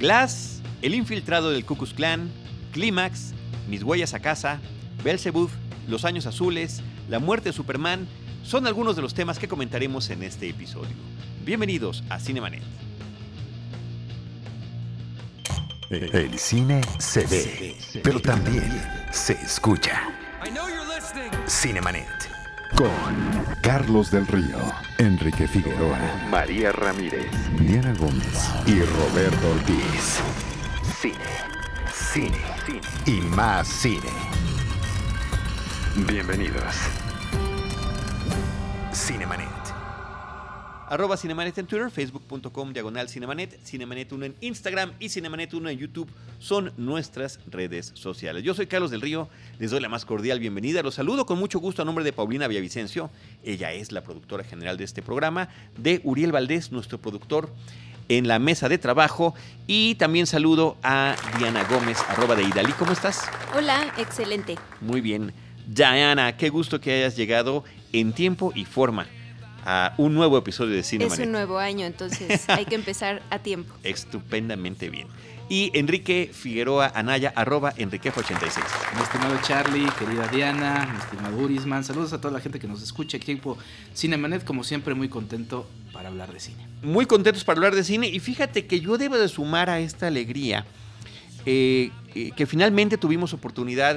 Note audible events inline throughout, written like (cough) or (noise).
Glass, El infiltrado del Ku Klux Klan, Clímax, Mis huellas a casa, Belzebuth, Los años azules, La muerte de Superman, son algunos de los temas que comentaremos en este episodio. Bienvenidos a Cinemanet. El cine se ve, pero también se escucha. Cinemanet. Con Carlos del Río, Enrique Figueroa, María Ramírez, Diana Gómez y Roberto Ortiz. Cine, cine, cine y más cine. Bienvenidos. Cinemanet. Arroba Cinemanet en Twitter, facebook.com diagonal Cinemanet, Cinemanet 1 en Instagram y Cinemanet 1 en YouTube son nuestras redes sociales. Yo soy Carlos del Río, les doy la más cordial bienvenida. Los saludo con mucho gusto a nombre de Paulina Villavicencio, ella es la productora general de este programa, de Uriel Valdés, nuestro productor en la mesa de trabajo y también saludo a Diana Gómez, arroba de Idalí. ¿Cómo estás? Hola, excelente. Muy bien. Diana, qué gusto que hayas llegado en tiempo y forma a un nuevo episodio de Cine Es un nuevo año, entonces (laughs) hay que empezar a tiempo. Estupendamente bien. Y Enrique Figueroa Anaya, arroba Enriquejo86. Mi estimado Charlie, querida Diana, mi estimado Urisman, saludos a toda la gente que nos escucha aquí por Cinemanet, como siempre muy contento para hablar de cine. Muy contentos para hablar de cine y fíjate que yo debo de sumar a esta alegría eh, eh, que finalmente tuvimos oportunidad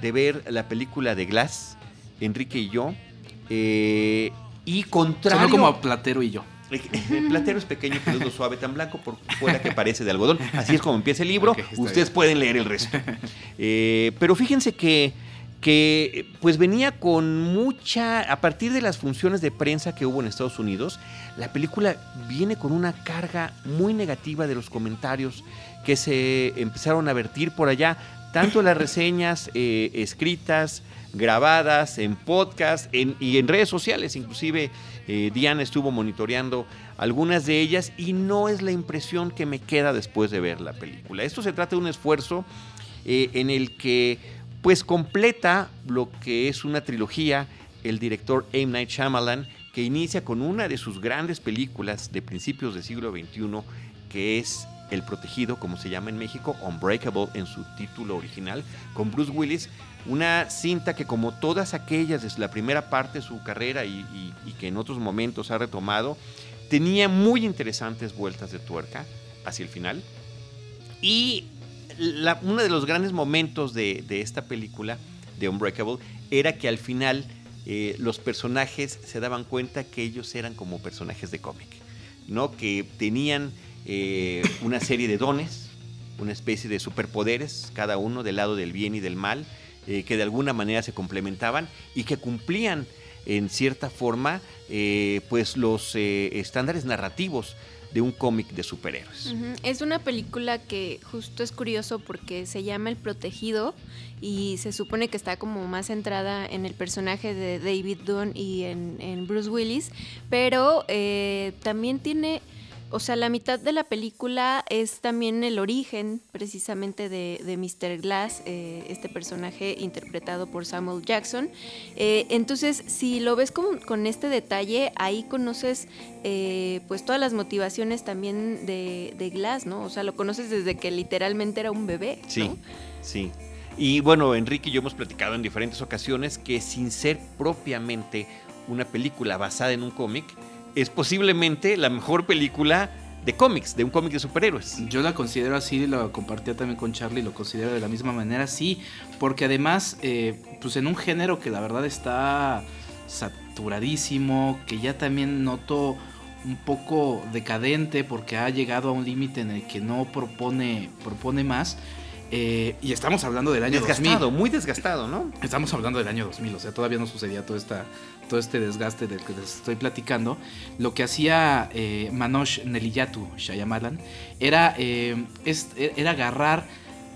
de ver la película de Glass, Enrique y yo. Eh, y contrario. Sonó como a Platero y yo. El platero es pequeño, peludo, suave, tan blanco por fuera que parece de algodón. Así es como empieza el libro. Ustedes bien. pueden leer el resto. (laughs) Eh, pero fíjense que, que pues venía con mucha, a partir de las funciones de prensa que hubo en Estados Unidos, la película viene con una carga muy negativa de los comentarios que se empezaron a vertir por allá, tanto las reseñas eh, escritas, grabadas, en podcast y en redes sociales. Inclusive eh, Diana estuvo monitoreando algunas de ellas y no es la impresión que me queda después de ver la película. Esto se trata de un esfuerzo eh, en el que pues completa lo que es una trilogía el director M. Night Shyamalan que inicia con una de sus grandes películas de principios del siglo XXI que es El Protegido, como se llama en México, Unbreakable en su título original, con Bruce Willis, una cinta que como todas aquellas desde la primera parte de su carrera y, que en otros momentos ha retomado, tenía muy interesantes vueltas de tuerca hacia el final. Y la- uno de los grandes momentos de, de esta película, de Unbreakable, era que al final eh, los personajes se daban cuenta que ellos eran como personajes de cómic, ¿no? Que tenían eh, una serie de dones, una especie de superpoderes, cada uno del lado del bien y del mal, eh, que de alguna manera se complementaban y que cumplían en cierta forma eh, pues los eh, estándares narrativos de un cómic de superhéroes. Es una película que justo es curioso porque se llama El Protegido y se supone que está como más centrada en el personaje de David Dunn y en, Bruce Willis, pero también tiene, o sea, la mitad de la película es también el origen precisamente de, Mr. Glass, eh, este personaje interpretado por Samuel Jackson. Eh, entonces, si lo ves con, con este detalle, ahí conoces eh, pues todas las motivaciones también de, Glass, ¿no? O sea, lo conoces desde que literalmente era un bebé. Sí, sí. Y bueno, Enrique y yo hemos platicado en diferentes ocasiones que sin ser propiamente una película basada en un cómic, es posiblemente la mejor película de cómics, de un cómic de superhéroes. Yo la considero así, lo compartía también con Charlie, lo considero de la misma manera, sí, porque además, eh, pues en un género que la verdad está saturadísimo, que ya también noto un poco decadente porque ha llegado a un límite en el que no propone, propone más. Eh, y estamos hablando del año Desgastado, 2000. muy desgastado, ¿no? Estamos hablando del año 2000, o sea, todavía no sucedía todo, esta, todo este desgaste del que les estoy platicando. Lo que hacía eh, Manoj Neliyatu Shyamalan era, eh, es- era agarrar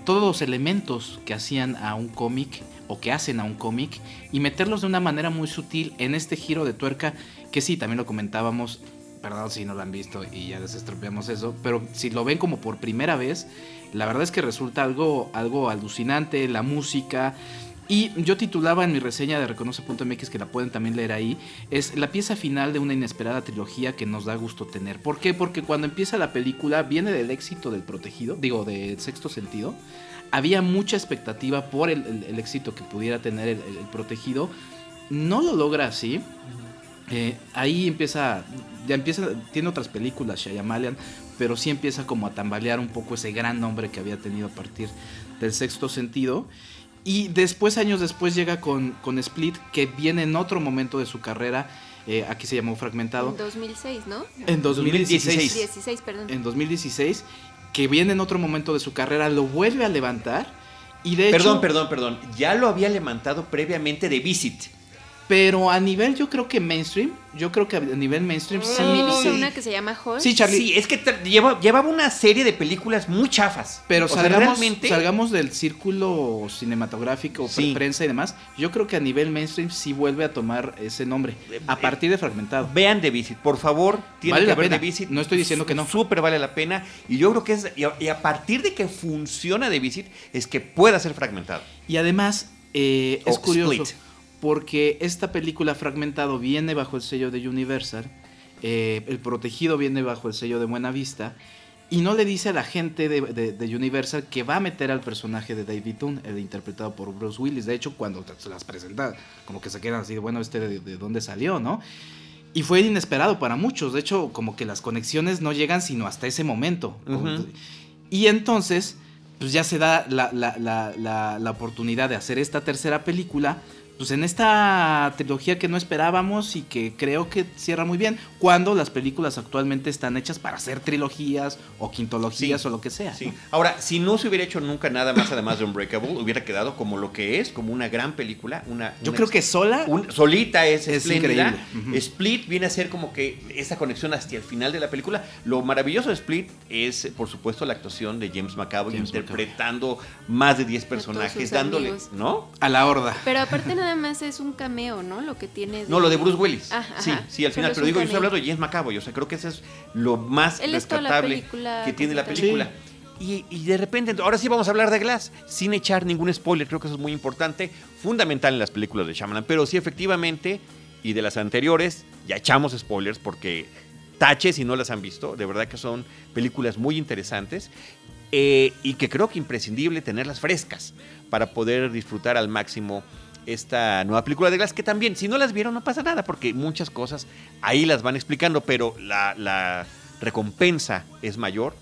todos los elementos que hacían a un cómic o que hacen a un cómic y meterlos de una manera muy sutil en este giro de tuerca que sí, también lo comentábamos, perdón si no lo han visto y ya desestropeamos eso, pero si lo ven como por primera vez, la verdad es que resulta algo, algo alucinante, la música, Y yo titulaba en mi reseña de Reconoce.mx, que la pueden también leer ahí, es la pieza final de una inesperada trilogía que nos da gusto tener. ¿Por qué? Porque cuando empieza la película viene del éxito del protegido, digo, del sexto sentido. Había mucha expectativa por el, éxito que pudiera tener el, protegido. No lo logra así. Eh, ahí empieza, ya empieza, tiene otras películas, Shyamalan, pero sí empieza como a tambalear un poco ese gran nombre que había tenido a partir del sexto sentido. Y después, años después, llega con, con Split, que viene en otro momento de su carrera. Eh, aquí se llamó Fragmentado. En 2006, ¿no? En 2016. 16, perdón. En 2016, que viene en otro momento de su carrera, lo vuelve a levantar. Y de perdón, perdón, perdón. Ya lo había levantado previamente de Visit. Pero a nivel, yo creo que mainstream, yo creo que a nivel mainstream sí. También hizo una que se llama Hulk. Sí, Charlie. Sí, es que llevaba una serie de películas muy chafas. Pero salgamos, salgamos del círculo cinematográfico, prensa y demás. Yo creo que a nivel mainstream sí vuelve a tomar ese nombre. A eh, partir de Fragmentado. Vean The Visit, por favor. Tienen vale que ver The Visit. No estoy diciendo que no. Súper vale la pena. Y yo creo que es. Y a, partir de que funciona The Visit, es que pueda ser fragmentado. Y además, eh, es curioso porque esta película Fragmentado viene bajo el sello de Universal, eh, El Protegido viene bajo el sello de Buena Vista, y no le dice a la gente de, Universal que va a meter al personaje de David Dunn, el interpretado por Bruce Willis. De hecho, cuando se las presenta, como que se quedan así, bueno, este de, dónde salió, ¿no? Y fue inesperado para muchos. De hecho, como que las conexiones no llegan sino hasta ese momento. Y entonces, pues ya se da la, la, oportunidad de hacer esta tercera película pues en esta trilogía que no esperábamos y que creo que cierra muy bien, cuando las películas actualmente están hechas para hacer trilogías o quintologías o lo que sea. Sí. Ahora, si no se hubiera hecho nunca nada más además de Unbreakable, hubiera quedado como lo que es, como una gran película, una Yo creo que sola solita es, es increíble. Split viene a ser como que esa conexión hasta el final de la película. Lo maravilloso de Split es, por supuesto, la actuación de James McAvoy interpretando más de 10 personajes, dándole, ¿no? A la horda. Pero aparte (laughs) nada más es un cameo, ¿no? Lo que tiene. No, lo de Bruce Willis. sí, sí, al final. Pero, digo, yo estoy hablando de James McAvoy. O sea, creo que eso es lo más rescatable que tiene la película. Y, de repente, ahora sí vamos a hablar de Glass, sin echar ningún spoiler, creo que eso es muy importante, fundamental en las películas de Shyamalan, pero sí efectivamente, y de las anteriores, ya echamos spoilers porque tache si no las han visto, de verdad que son películas muy interesantes eh, y que creo que imprescindible tenerlas frescas para poder disfrutar al máximo esta nueva película de Glass, que también, si no las vieron, no pasa nada, porque muchas cosas ahí las van explicando, pero la, recompensa es mayor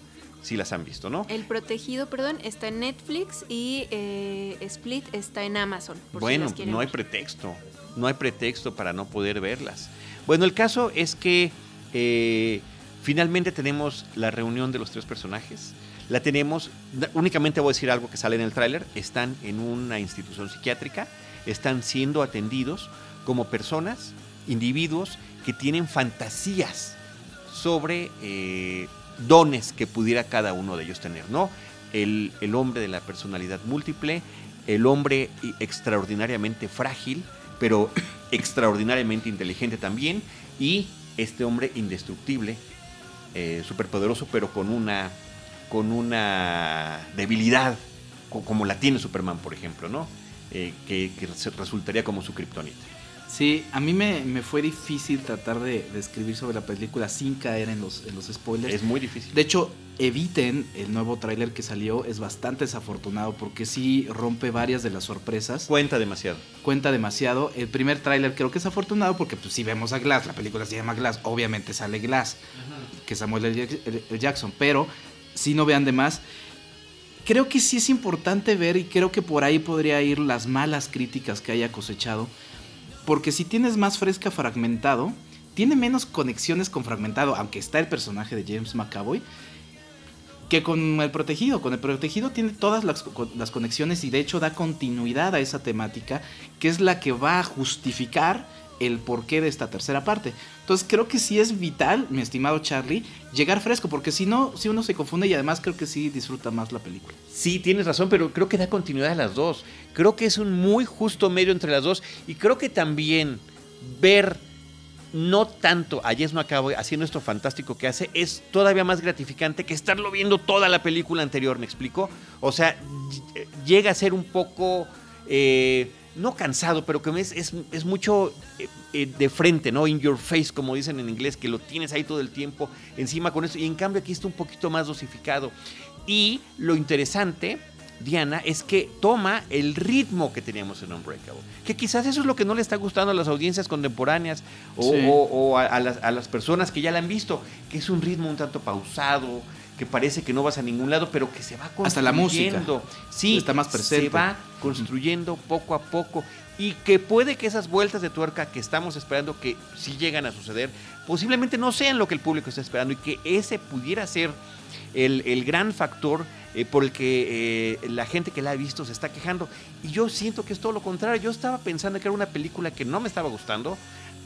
si las han visto, ¿no? El Protegido, perdón, está en Netflix y eh, Split está en Amazon. bueno, no hay pretexto, no hay pretexto para no poder verlas. Bueno, el caso es que eh, finalmente tenemos la reunión de los tres personajes. La tenemos, únicamente voy a decir algo que sale en el tráiler, están en una institución psiquiátrica están siendo atendidos como personas, individuos que tienen fantasías sobre eh, dones que pudiera cada uno de ellos tener, ¿no? El, hombre de la personalidad múltiple, el hombre extraordinariamente frágil, pero (coughs) extraordinariamente inteligente también, y este hombre indestructible, eh, superpoderoso, pero con una, con una debilidad, como la tiene Superman, por ejemplo, ¿no? Eh, que, resultaría como su kriptonita. Sí, a mí me, fue difícil tratar de, escribir sobre la película sin caer en los, en los spoilers. Es muy difícil. De hecho, eviten el nuevo tráiler que salió, es bastante desafortunado porque sí rompe varias de las sorpresas. Cuenta demasiado. Cuenta demasiado. El primer tráiler creo que es afortunado porque pues si vemos a Glass, la película se llama Glass, obviamente sale Glass, que Samuel L. Jackson, pero si no vean de más creo que sí es importante ver y creo que por ahí podría ir las malas críticas que haya cosechado. Porque si tienes más fresca fragmentado, tiene menos conexiones con fragmentado, aunque está el personaje de James McAvoy, que con el protegido. Con el protegido tiene todas las, las conexiones y de hecho da continuidad a esa temática, que es la que va a justificar el porqué de esta tercera parte. Entonces creo que sí es vital, mi estimado Charlie, llegar fresco, porque si no, si uno se confunde y además creo que sí disfruta más la película. Sí, tienes razón, pero creo que da continuidad a las dos. Creo que es un muy justo medio entre las dos y creo que también ver no tanto a James McAvoy haciendo esto fantástico que hace es todavía más gratificante que estarlo viendo toda la película anterior, ¿me explico? O sea, llega a ser un poco... Eh, no cansado, pero que es, es, mucho eh, eh, de frente, ¿no? In your face, como dicen en inglés, que lo tienes ahí todo el tiempo encima con eso. Y en cambio aquí está un poquito más dosificado. Y lo interesante, Diana, es que toma el ritmo que teníamos en Unbreakable. Que quizás eso es lo que no le está gustando a las audiencias contemporáneas o, a, las, a las personas que ya la han visto, que es un ritmo un tanto pausado, que parece que no vas a ningún lado, pero que se va construyendo. Hasta la música. Sí, está más presente. Se va construyendo poco a poco y que puede que esas vueltas de tuerca que estamos esperando que si llegan a suceder, posiblemente no sean lo que el público está esperando y que ese pudiera ser el, gran factor eh, por el que eh, la gente que la ha visto se está quejando. Y yo siento que es todo lo contrario. Yo estaba pensando que era una película que no me estaba gustando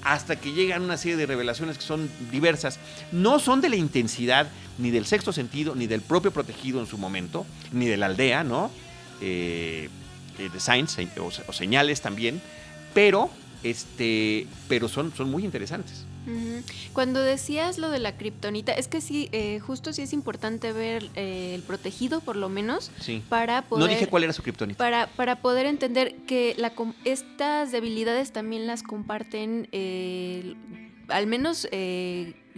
hasta que llegan una serie de revelaciones que son diversas. No son de la intensidad ni del sexto sentido, ni del propio protegido en su momento, ni de la aldea, ¿no? Eh, eh de signs o, señales también, pero, este, pero son, son muy interesantes. Cuando decías lo de la kriptonita, es que sí, eh, justo sí es importante ver eh, el protegido, por lo menos, para poder... No dije cuál era su kriptonita. Para, para poder entender que la, estas debilidades también las comparten, al menos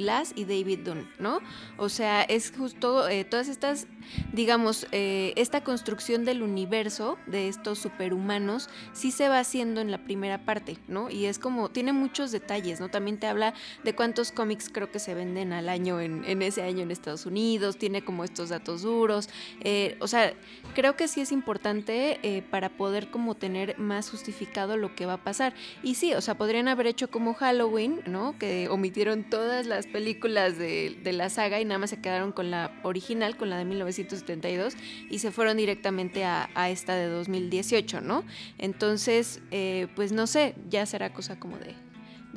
Glass y David Dunn, ¿no? O sea, es justo eh, todas estas, digamos, eh, esta construcción del universo de estos superhumanos sí se va haciendo en la primera parte, ¿no? Y es como, tiene muchos detalles, ¿no? También te habla de cuántos cómics creo que se venden al año en, ese año en Estados Unidos, tiene como estos datos duros, eh, o sea, creo que sí es importante para poder como tener más justificado lo que va a pasar. Y sí, o sea, podrían haber hecho como Halloween, ¿no? Que omitieron todas las películas de, la saga y nada más se quedaron con la original, con la de 1972, y se fueron directamente a, esta de 2018, ¿no? Entonces, eh, pues no sé, ya será cosa como de,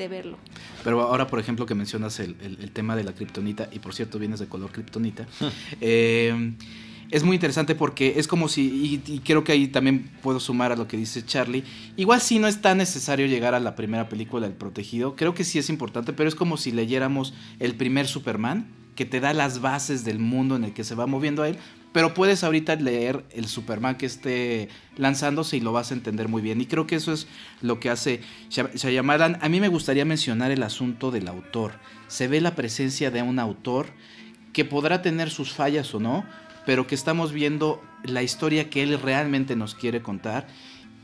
verlo. Pero ahora, por ejemplo, que mencionas el, tema de la kriptonita, y por cierto, vienes de color kriptonita, (laughs) eh, es muy interesante porque es como si, y, creo que ahí también puedo sumar a lo que dice Charlie, igual sí no es tan necesario llegar a la primera película del protegido, creo que sí es importante, pero es como si leyéramos el primer Superman, que te da las bases del mundo en el que se va moviendo a él, pero puedes ahorita leer el Superman que esté lanzándose y lo vas a entender muy bien. Y creo que eso es lo que hace Shyamalan. A mí me gustaría mencionar el asunto del autor. Se ve la presencia de un autor que podrá tener sus fallas o no, pero que estamos viendo la historia que él realmente nos quiere contar.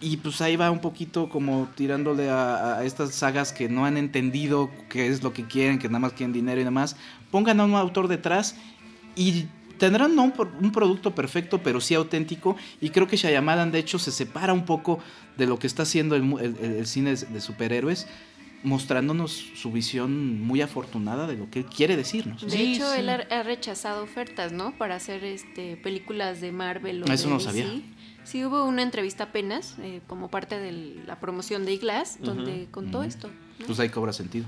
Y pues ahí va un poquito como tirándole a, estas sagas que no han entendido qué es lo que quieren, que nada más quieren dinero y demás. Pongan a un autor detrás y tendrán un, producto perfecto, pero sí auténtico. Y creo que Shyamalan, de hecho, se separa un poco de lo que está haciendo el cine de superhéroes mostrándonos su visión muy afortunada de lo que él quiere decirnos. De hecho, él ha, rechazado ofertas, ¿no? Para hacer este películas de Marvel o Eso no sabía. Sí, hubo una entrevista apenas eh, como parte de la promoción de Iglass donde contó esto. Pues ahí cobra sentido.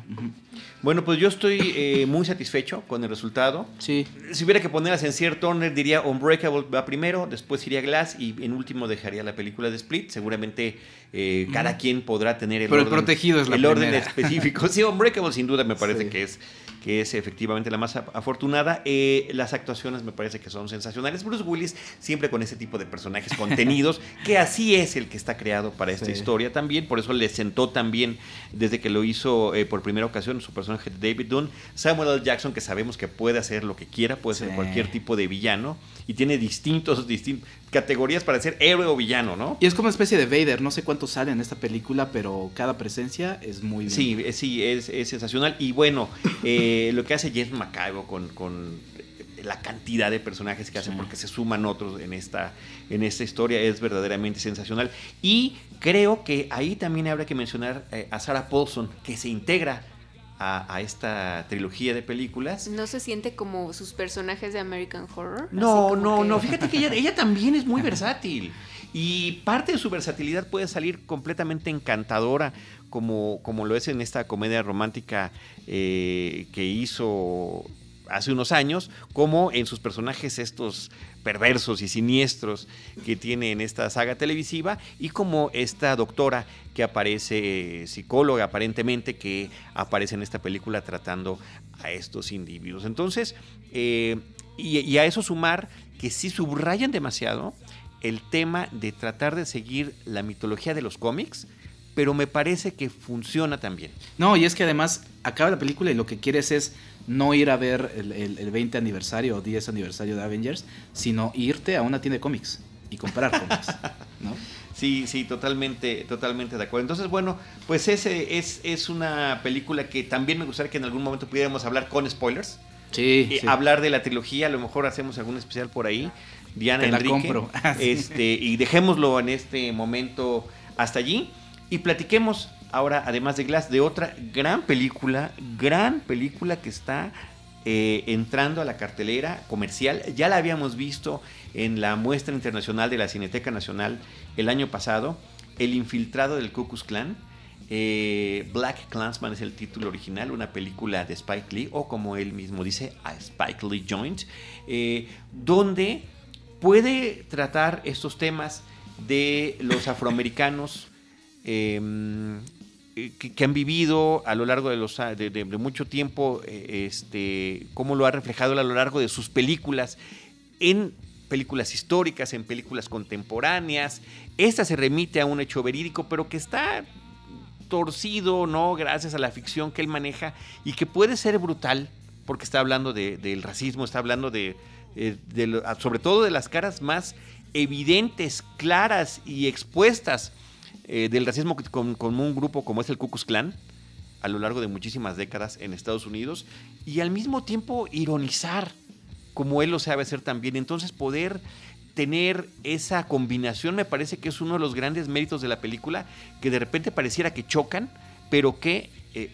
Bueno, pues yo estoy eh, muy satisfecho con el resultado. Sí. Si hubiera que ponerlas en cierto orden, diría Unbreakable va primero, después iría Glass y en último dejaría la película de Split. Seguramente eh, cada quien podrá tener el orden, protegido es el orden específico. Sí, Unbreakable sin duda me parece que es que es efectivamente la más afortunada. Eh, las actuaciones me parece que son sensacionales. Bruce Willis siempre con ese tipo de personajes (laughs) contenidos, que así es el que está creado para esta historia también, por eso le sentó también desde que lo hizo eh, por primera ocasión su personaje de David Dunn. Samuel L. Jackson, que sabemos que puede hacer lo que quiera, puede ser cualquier tipo de villano y tiene distintos, distintos categorías para ser héroe o villano, ¿no? Y es como una especie de Vader, no sé cuánto sale en esta película, pero cada presencia es muy bien. Sí, eh, sí, es, sensacional. Y bueno, eh, lo que hace James McAvoy con, con la cantidad de personajes que hace, porque se suman otros en esta, en esta historia, es verdaderamente sensacional. Y creo que ahí también habrá que mencionar eh, a Sarah Paulson, que se integra a, esta trilogía de películas. ¿No se siente como sus personajes de American Horror? No, no, no. (laughs) Fíjate que ella, también es muy versátil. Y parte de su versatilidad puede salir completamente encantadora, como, como lo es en esta comedia romántica eh, que hizo hace unos años, como en sus personajes estos perversos y siniestros que tiene en esta saga televisiva, y como esta doctora que aparece, psicóloga aparentemente, que aparece en esta película tratando a estos individuos. Entonces, eh, y, a eso sumar que sí subrayan demasiado el tema de tratar de seguir la mitología de los cómics, pero me parece que funciona también. No, y es que además acaba la película y lo que quieres es no ir a ver el, 20 aniversario o 10 aniversario de Avengers, sino irte a una tienda de cómics y comprar cómics, (laughs) ¿no? Sí, sí, totalmente, totalmente de acuerdo. Entonces, bueno, pues ese es, es una película que también me gustaría que en algún momento pudiéramos hablar con spoilers. Sí, eh, Hablar de la trilogía, a lo mejor hacemos algún especial por ahí. Diana Te Enrique. compro. (laughs) este, y dejémoslo en este momento hasta allí. Y platiquemos ahora, además de Glass, de otra gran película, gran película que está eh, entrando a la cartelera comercial. Ya la habíamos visto en la muestra internacional de la Cineteca Nacional el año pasado, El infiltrado del Ku Klan. Eh, Black Clansman es el título original, una película de Spike Lee, o como él mismo dice, a Spike Lee Joint, eh, donde puede tratar estos temas de los afroamericanos eh, que, han vivido a lo largo de, los, de, mucho tiempo, este, cómo lo ha reflejado a lo largo de sus películas en películas históricas, en películas contemporáneas. Esta se remite a un hecho verídico, pero que está torcido, ¿no? Gracias a la ficción que él maneja y que puede ser brutal, porque está hablando del racismo, está hablando de, eh, sobre todo de las caras más evidentes, claras y expuestas eh, del racismo con, un grupo como es el Ku Klux Klan a lo largo de muchísimas décadas en Estados Unidos y al mismo tiempo ironizar como él lo sabe hacer también. Entonces poder tener esa combinación me parece que es uno de los grandes méritos de la película, que de repente pareciera que chocan, pero que eh,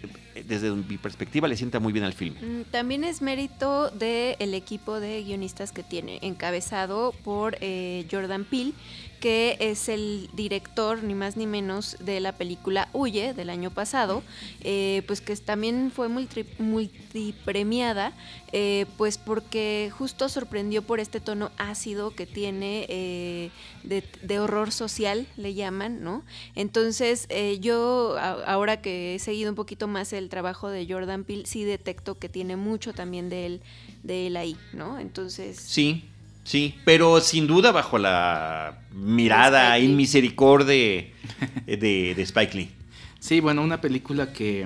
desde mi perspectiva le sienta muy bien al film. Mm, también es mérito del equipo de guionistas que tiene, encabezado por eh, Jordan Peele, que es el director, ni más ni menos, de la película Huye del año pasado, eh, pues que también fue multipremiada, eh, pues porque justo sorprendió por este tono ácido que tiene eh, de, horror social, le llaman, ¿no? Entonces, yo ahora que he seguido un poquito más el trabajo de Jordan Peele, sí detecto que tiene mucho también de él, de él ahí, ¿no? Entonces... Sí, Sí, pero sin duda bajo la mirada y misericordia de, de, Spike Lee. Sí, bueno, una película que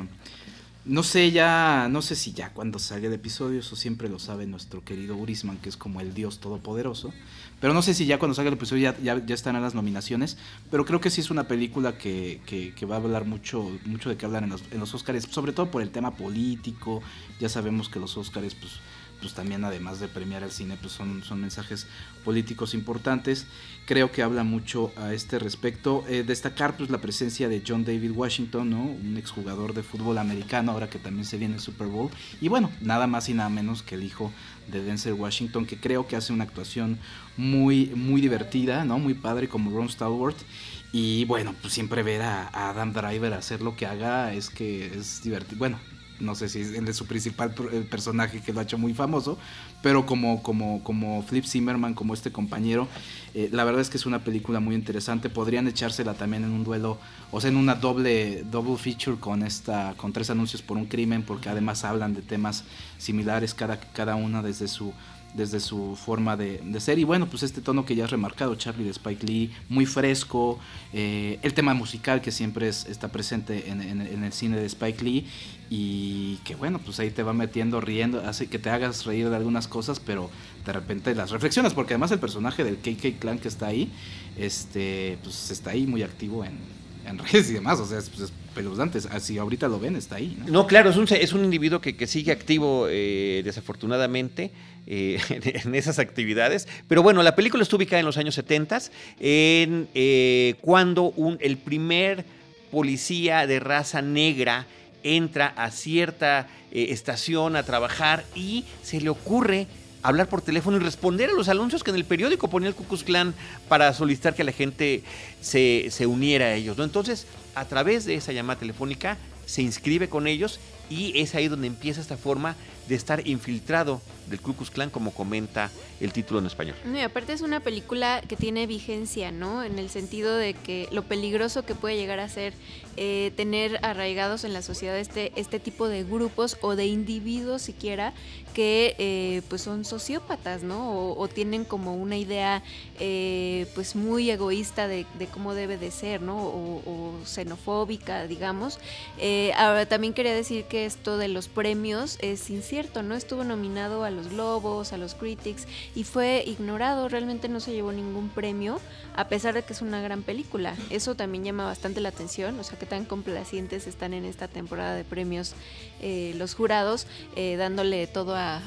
no sé ya, no sé si ya cuando salga el episodio, eso siempre lo sabe nuestro querido Urisman, que es como el dios todopoderoso. Pero no sé si ya cuando salga el episodio ya, ya, están las nominaciones. Pero creo que sí es una película que, que, va a hablar mucho, mucho de qué hablar en los, en los Oscars, sobre todo por el tema político. Ya sabemos que los Oscars, pues pues también además de premiar al cine, pues son, son mensajes políticos importantes. Creo que habla mucho a este respecto. Eh, destacar pues la presencia de John David Washington, ¿no? Un exjugador de fútbol americano, ahora que también se viene el Super Bowl. Y bueno, nada más y nada menos que el hijo de Denzel Washington, que creo que hace una actuación muy, muy divertida, ¿no? Muy padre como Ron Stallworth. Y bueno, pues siempre ver a, a Adam Driver hacer lo que haga es que es divertido. Bueno, no sé si es su principal personaje que lo ha hecho muy famoso, pero como, como, como Flip Zimmerman, como este compañero, eh, la verdad es que es una película muy interesante. Podrían echársela también en un duelo, o sea, en una doble, double feature con esta, con tres anuncios por un crimen, porque además hablan de temas similares cada, cada una desde su desde su forma de, ser. Y bueno, pues este tono que ya has remarcado, Charlie de Spike Lee, muy fresco, eh, el tema musical que siempre está presente en, el cine de Spike Lee. Y que bueno, pues ahí te va metiendo, riendo, hace que te hagas reír de algunas cosas, pero de repente las reflexionas, porque además el personaje del KK Clan que está ahí, este, pues está ahí muy activo en, en redes y demás, o sea, es, pues, es así ahorita lo ven, está ahí. No, claro, es un, es un individuo que, que sigue activo eh, desafortunadamente eh, (laughs) en esas actividades, pero bueno, la película estuvo ubicada en los años 70, en, eh, cuando un, el primer policía de raza negra entra a cierta estación a trabajar y se le ocurre hablar por teléfono y responder a los anuncios que en el periódico ponía el Cucus Clan para solicitar que la gente se, uniera a ellos. Entonces, a través de esa llamada telefónica, se inscribe con ellos y es ahí donde empieza esta forma de estar infiltrado del Ku Klux Klan, como comenta el título en español. No, y aparte es una película que tiene vigencia, ¿no? En el sentido de que lo peligroso que puede llegar a ser eh, tener arraigados en la sociedad este, este tipo de grupos o de individuos siquiera que eh, pues son sociópatas, ¿no? O, tienen como una idea eh, pues muy egoísta de, cómo debe de ser, ¿no? O, xenofóbica, digamos. ahora también quería decir que esto de los premios es incierto, ¿no? Estuvo nominado a los Globos, a los Critics y fue ignorado, realmente no se llevó ningún premio, a pesar de que es una gran película. Eso también llama bastante la atención, o sea, que tan complacientes están en esta temporada de premios eh, los jurados, eh, dándole todo a,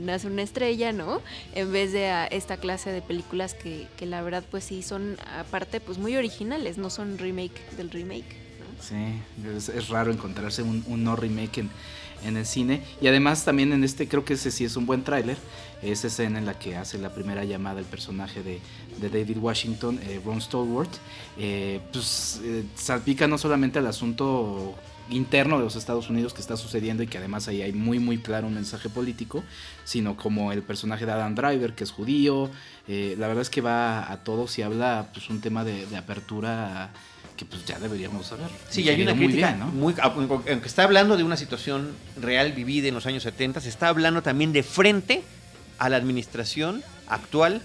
Nace una estrella, ¿no? En vez de a esta clase de películas que, que la verdad pues sí son aparte pues muy originales, no son remake del remake. Sí, es, raro encontrarse un, no remake en, el cine. Y además también en este, creo que ese sí es un buen tráiler, esa escena en la que hace la primera llamada el personaje de, David Washington, eh, Ron Stallworth, eh, pues eh, salpica no solamente el asunto interno de los Estados Unidos que está sucediendo y que además ahí hay muy muy claro un mensaje político, sino como el personaje de Adam Driver que es judío, la verdad es que va a todos y habla pues un tema de apertura que pues ya deberíamos saber. Sí, hay una crítica, muy aunque está hablando de una situación real vivida en los años 70, se está hablando también de frente a la administración actual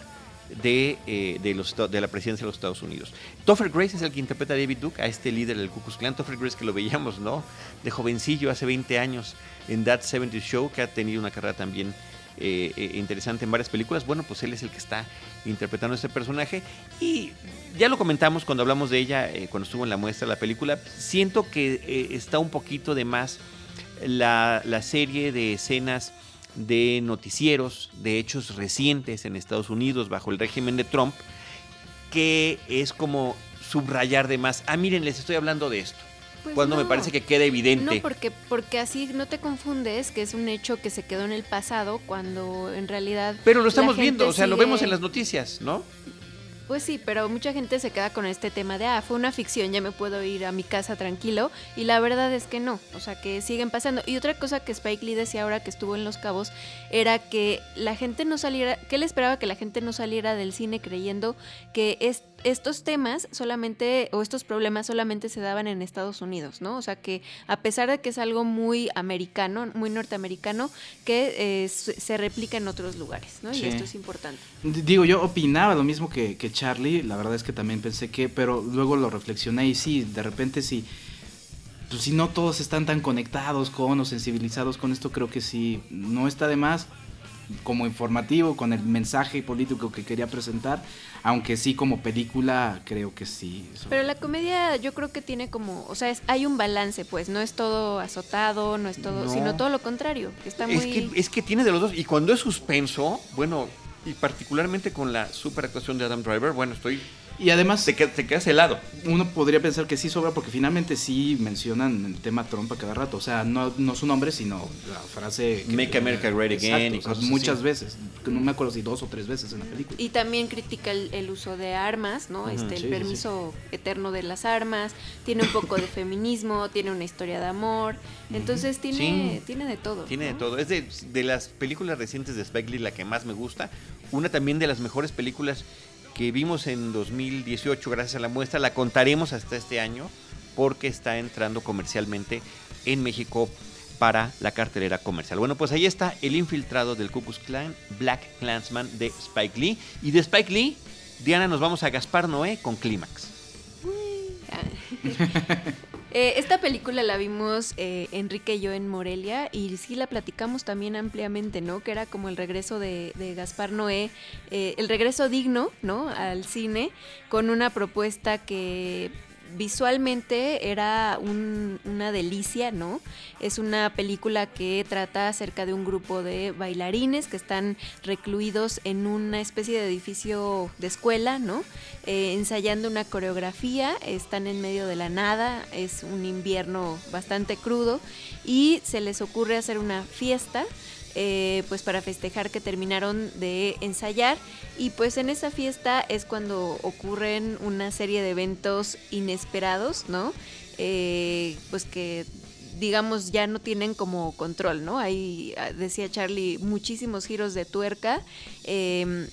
de, eh, de, los, de la presidencia de los Estados Unidos. Topher Grace es el que interpreta a David Duke, a este líder del Ku Klux Klan. Topher Grace que lo veíamos, ¿no? De jovencillo hace 20 años en That 70 Show, que ha tenido una carrera también eh, eh, interesante en varias películas. Bueno, pues él es el que está interpretando este personaje. Y ya lo comentamos cuando hablamos de ella, eh, cuando estuvo en la muestra de la película. Siento que está un poquito de más la, la serie de escenas de noticieros, de hechos recientes en Estados Unidos bajo el régimen de Trump, que es como subrayar de más. Ah, miren, les estoy hablando de esto. Pues cuando me parece que queda evidente. No, porque, porque así no te confundes que es un hecho que se quedó en el pasado cuando en realidad... Pero lo estamos viendo, o sea, lo vemos en las noticias, ¿no? Pues sí, pero mucha gente se queda con este tema de, ah, fue una ficción, ya me puedo ir a mi casa tranquilo. Y la verdad es que no, o sea, que siguen pasando. Y otra cosa que Spike Lee decía ahora que estuvo en Los Cabos era que la gente no saliera, que él esperaba que la gente no saliera del cine creyendo que estos temas solamente, o estos problemas solamente se daban en Estados Unidos, ¿no? O sea, que a pesar de que es algo muy americano, muy norteamericano, que eh, se replica en otros lugares, ¿no? Y esto es importante. Digo, yo opinaba lo mismo que, que Charlie, la verdad es que también pensé que, pero luego lo reflexioné y sí, de repente sí, pues si no todos están tan conectados con o sensibilizados con esto, creo que sí, no está de más como informativo, con el mensaje político que quería presentar, aunque sí como película creo que sí. Pero la comedia yo creo que tiene como, o sea, es, hay un balance, pues, no es todo azotado, no es todo, sino todo lo contrario, está muy... Es que, es que tiene de los dos, y cuando es suspenso, bueno, y particularmente con la super actuación de Adam Driver, bueno, estoy y además... Te, te, quedas helado. Uno podría pensar que sí sobra porque finalmente sí mencionan el tema Trump a cada rato. O sea, no, no su nombre, sino la frase... Make America Great Again. muchas veces. No me acuerdo si dos o tres veces en la película. Y también critica el, uso de armas, ¿no? este, el permiso eterno de las armas. Tiene un poco de feminismo, (laughs) tiene una historia de amor. Entonces tiene, tiene de todo. Tiene de todo. Es de, de las películas recientes de Spike Lee la que más me gusta. Una también de las mejores películas que vimos en 2018 gracias a la muestra, la contaremos hasta este año porque está entrando comercialmente en México para la cartelera comercial. Bueno, pues ahí está el infiltrado del Ku Klux Klan, Black Clansman de Spike Lee. Y de Spike Lee, Diana, nos vamos a Gaspar Noé con Clímax. (laughs) Eh, esta película la vimos eh, Enrique y yo en Morelia y sí la platicamos también ampliamente, ¿no? Que era como el regreso de, Gaspar Noé, eh, el regreso digno, ¿no? Al cine, con una propuesta que visualmente era una delicia, ¿no? Es una película que trata acerca de un grupo de bailarines que están recluidos en una especie de edificio de escuela, ¿no? Eh, ensayando una coreografía, están en medio de la nada, es un invierno bastante crudo y se les ocurre hacer una fiesta eh, pues para festejar que terminaron de ensayar y pues en esa fiesta es cuando ocurren una serie de eventos inesperados, ¿no? Eh, pues que digamos, ya no tienen como control, ¿no? Hay, ah, decía Charlie, muchísimos giros de tuerca. Em,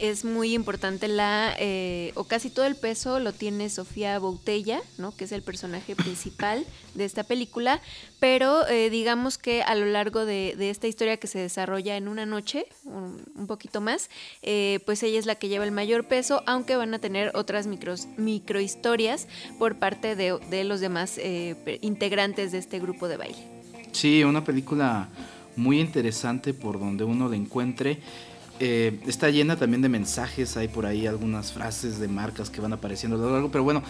es muy importante la, eh, o casi todo el peso lo tiene Sofía Boutella, ¿no? que es el personaje (coughs) principal de esta película, pero eh, digamos que a lo largo de, esta historia que se desarrolla en una noche, un, poquito más, eh, pues ella es la que lleva el mayor peso, aunque van a tener otras micros, microhistorias por parte de, de los demás integrantes de este grupo de baile. Sí, una película muy interesante por donde uno la encuentre. Eh, está llena también de mensajes, hay por ahí algunas frases de marcas que van apareciendo a lo largo, pero bueno,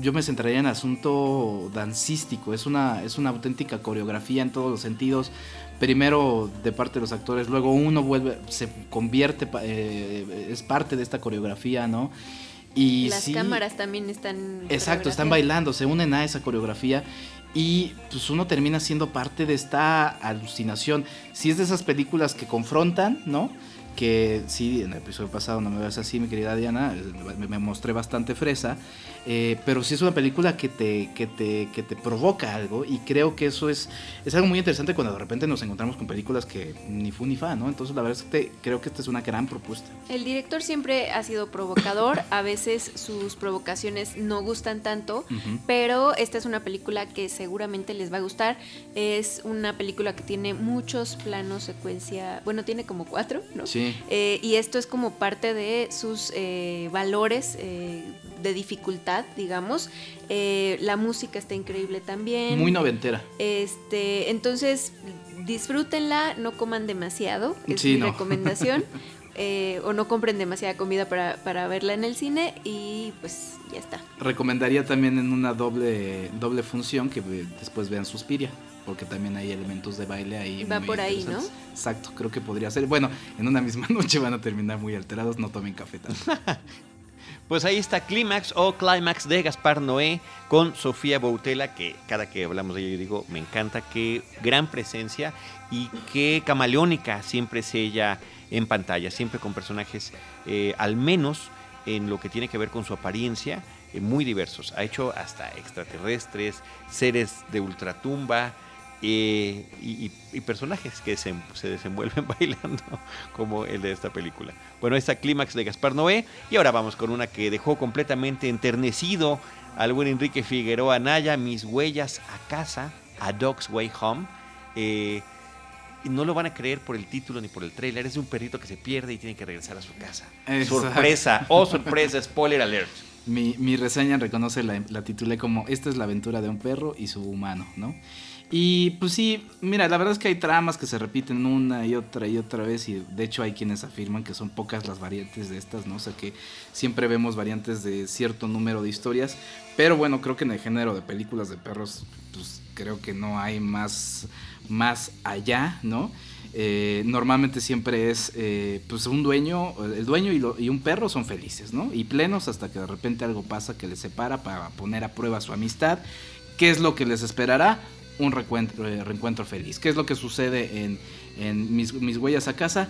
yo me centraría en asunto dancístico, es una, es una auténtica coreografía en todos los sentidos, primero de parte de los actores, luego uno vuelve, se convierte, eh, es parte de esta coreografía, ¿no? Y las cámaras también están... Exacto, están bailando, se unen a esa coreografía y pues uno termina siendo parte de esta alucinación. Si es de esas películas que confrontan, ¿no? Que sí, en el episodio pasado no me veas así, mi querida Diana, me, mostré bastante fresa, eh, pero sí es una película que te, que, te, que te provoca algo y creo que eso es, es algo muy interesante cuando de repente nos encontramos con películas que ni fu ni fa, ¿no? Entonces la verdad es que creo que esta es una gran propuesta. El director siempre ha sido provocador, a veces sus provocaciones no gustan tanto, pero esta es una película que seguramente les va a gustar, es una película que tiene muchos planos, secuencia, bueno, tiene como cuatro, ¿no? Sí. Eh, y esto es como parte de sus eh, valores eh, de dificultad, digamos. la música está increíble también. Muy noventera. Este, entonces, disfrútenla, no coman demasiado, es mi recomendación. (laughs) o no compren demasiada comida para, para, verla en el cine y pues ya está. Recomendaría también en una doble, doble función que después vean Suspiria porque también hay elementos de baile ahí. Va por ahí, ¿no? Exacto, creo que podría ser. Bueno, en una misma (laughs) noche van a terminar muy alterados, no tomen café (laughs) Pues ahí está Clímax o Climax de Gaspar Noé con Sofía Boutela, que cada que hablamos de ella yo digo, me encanta, qué gran presencia y qué camaleónica siempre es ella en pantalla, siempre con personajes eh, al menos en lo que tiene que ver con su apariencia, eh, muy diversos. Ha hecho hasta extraterrestres, seres de ultratumba, eh, y, personajes que se, desenvuelven (laughs) bailando como el de esta película. Bueno, esta clímax de Gaspar Noé y ahora vamos con una que dejó completamente enternecido al buen Enrique Figueroa Naya, Mis huellas a casa, A Dog's Way Home. Eh, no lo van a creer por el título ni por el trailer. Es de un perrito que se pierde y tiene que regresar a su casa. Sorpresa, (laughs) oh sorpresa, spoiler alert. Mi, mi reseña reconoce la, la titulé como Esta es la aventura de un perro y su humano, ¿no? Y pues sí, mira, la verdad es que hay tramas que se repiten una y otra y otra vez y de hecho hay quienes afirman que son pocas las variantes de estas, ¿no? O sea que siempre vemos variantes de cierto número de historias, pero bueno, creo que en el género de películas de perros, pues creo que no hay más, más allá, ¿no? Eh, normalmente siempre es eh, pues un dueño, el dueño y, y, un perro son felices, ¿no? Y plenos hasta que de repente algo pasa que les separa para poner a prueba su amistad. ¿Qué es lo que les esperará? Un reencuentro, eh, reencuentro feliz. ¿Qué es lo que sucede en, en mis, mis, huellas a casa?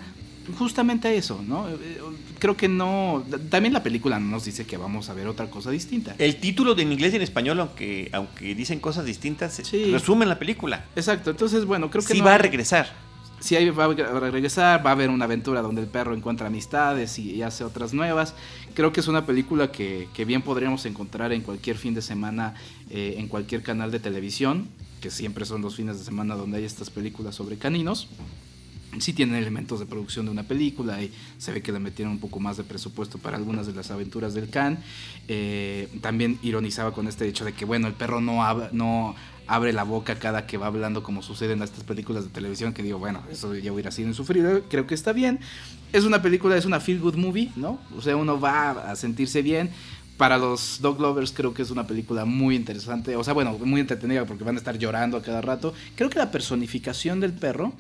Justamente eso, ¿no? Eh, creo que no. También la película nos dice que vamos a ver otra cosa distinta. El título de en inglés y en español, aunque, aunque dicen cosas distintas, resumen la película. Exacto, entonces, bueno, creo que. Sí, va a regresar. Sí, va a regresar, va a haber una aventura donde el perro encuentra amistades y, hace otras nuevas. Creo que es una película que, que bien podríamos encontrar en cualquier fin de semana, eh, en cualquier canal de televisión que siempre son los fines de semana donde hay estas películas sobre caninos. Sí tienen elementos de producción de una película y se ve que le metieron un poco más de presupuesto para algunas de las aventuras del can. Eh, también ironizaba con este hecho de que, bueno, el perro no, no abre la boca cada que va hablando como sucede en estas películas de televisión, que digo, bueno, eso ya hubiera sido insufrible, creo que está bien. Es una película, es una feel good movie, ¿no? O sea, uno va a sentirse bien, para los dog lovers creo que es una película muy interesante, o sea, bueno, muy entretenida porque van a estar llorando a cada rato. Creo que la personificación del perro